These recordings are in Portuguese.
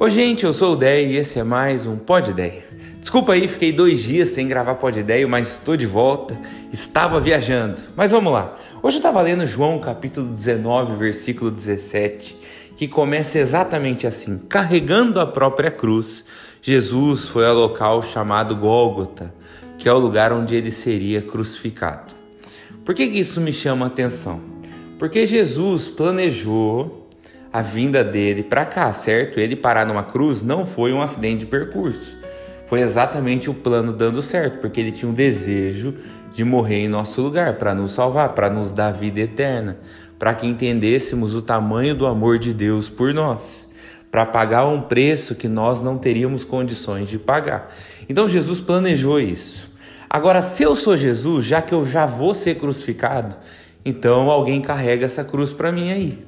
Oi, gente, eu sou o Dé e esse é mais um Pod Ideia. Desculpa aí, fiquei dois dias sem gravar Pod Ideia, mas estou de volta. Estava viajando. Mas vamos lá. Hoje eu estava lendo João capítulo 19, versículo 17, que começa exatamente assim: Carregando a própria cruz, Jesus foi ao local chamado Gólgota, que é o lugar onde ele seria crucificado. Por que, que isso me chama a atenção? Porque Jesus planejou a vinda dele para cá, certo? Ele parar numa cruz não foi um acidente de percurso. Foi exatamente o plano dando certo, porque ele tinha um desejo de morrer em nosso lugar para nos salvar, para nos dar vida eterna, para que entendêssemos o tamanho do amor de Deus por nós, para pagar um preço que nós não teríamos condições de pagar. Então Jesus planejou isso. Agora, se eu sou Jesus, já que eu já vou ser crucificado, então alguém carrega essa cruz para mim aí.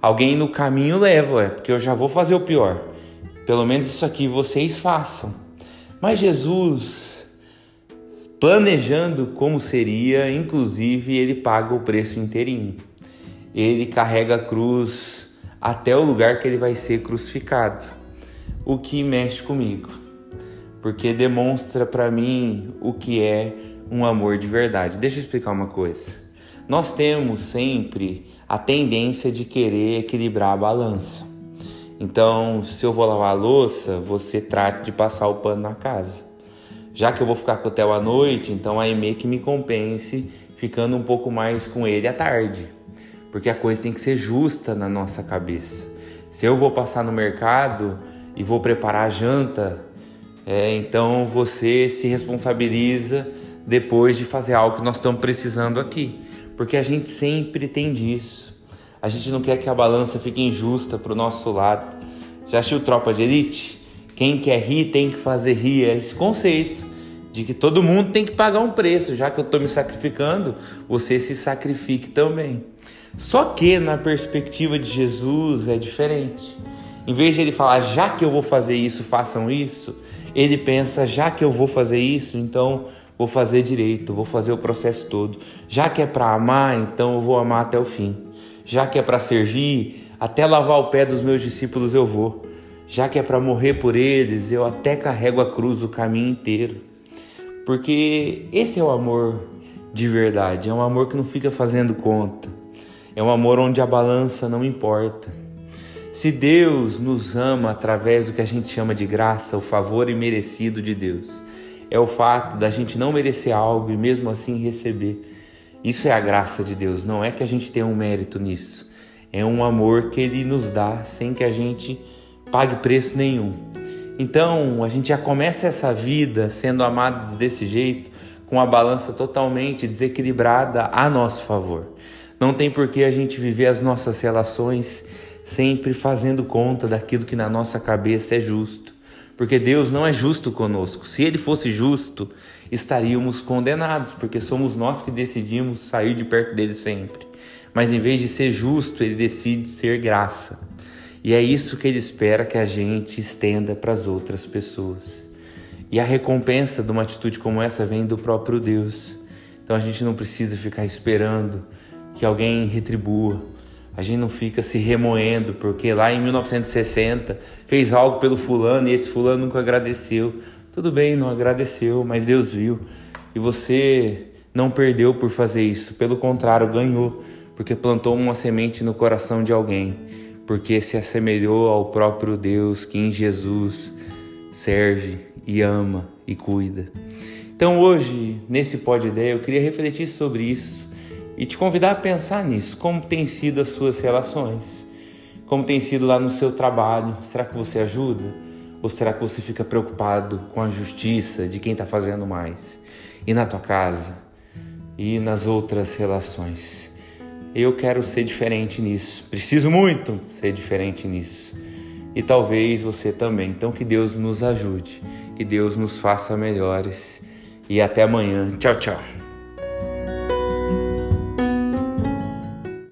Alguém no caminho leva, é porque eu já vou fazer o pior. Pelo menos isso aqui vocês façam. Mas Jesus, planejando como seria, inclusive ele paga o preço inteirinho. Ele carrega a cruz até o lugar que ele vai ser crucificado. O que mexe comigo, porque demonstra para mim o que é um amor de verdade. Deixa eu explicar uma coisa. Nós temos sempre a tendência de querer equilibrar a balança. Então, se eu vou lavar a louça, você trate de passar o pano na casa. Já que eu vou ficar com o Theo à noite, então aí meio que me compense ficando um pouco mais com ele à tarde. Porque a coisa tem que ser justa na nossa cabeça. Se eu vou passar no mercado e vou preparar a janta, é, então você se responsabiliza depois de fazer algo que nós estamos precisando aqui porque a gente sempre tem disso. A gente não quer que a balança fique injusta para o nosso lado. Já assistiu Tropa de Elite? Quem quer rir tem que fazer rir. É esse conceito de que todo mundo tem que pagar um preço. Já que eu estou me sacrificando, você se sacrifique também. Só que na perspectiva de Jesus é diferente. Em vez de ele falar, já que eu vou fazer isso, façam isso, ele pensa, já que eu vou fazer isso, então vou fazer direito, vou fazer o processo todo. Já que é para amar, então eu vou amar até o fim. Já que é para servir, até lavar o pé dos meus discípulos eu vou. Já que é para morrer por eles, eu até carrego a cruz o caminho inteiro. Porque esse é o amor de verdade, é um amor que não fica fazendo conta. É um amor onde a balança não importa. Se Deus nos ama através do que a gente chama de graça, o favor imerecido de Deus, é o fato da gente não merecer algo e mesmo assim receber. Isso é a graça de Deus, não é que a gente tenha um mérito nisso. É um amor que ele nos dá sem que a gente pague preço nenhum. Então, a gente já começa essa vida sendo amados desse jeito, com a balança totalmente desequilibrada a nosso favor. Não tem por que a gente viver as nossas relações sempre fazendo conta daquilo que na nossa cabeça é justo porque Deus não é justo conosco. Se ele fosse justo, estaríamos condenados, porque somos nós que decidimos sair de perto dele sempre. Mas em vez de ser justo, ele decide ser graça. E é isso que ele espera que a gente estenda para as outras pessoas. E a recompensa de uma atitude como essa vem do próprio Deus. Então a gente não precisa ficar esperando que alguém retribua a gente não fica se remoendo, porque lá em 1960 fez algo pelo fulano e esse fulano nunca agradeceu. Tudo bem, não agradeceu, mas Deus viu. E você não perdeu por fazer isso, pelo contrário, ganhou, porque plantou uma semente no coração de alguém, porque se assemelhou ao próprio Deus que em Jesus serve e ama e cuida. Então hoje, nesse Pode Ideia, eu queria refletir sobre isso e te convidar a pensar nisso, como tem sido as suas relações, como tem sido lá no seu trabalho. Será que você ajuda? Ou será que você fica preocupado com a justiça de quem está fazendo mais? E na tua casa? E nas outras relações? Eu quero ser diferente nisso. Preciso muito ser diferente nisso. E talvez você também. Então que Deus nos ajude, que Deus nos faça melhores. E até amanhã. Tchau, tchau.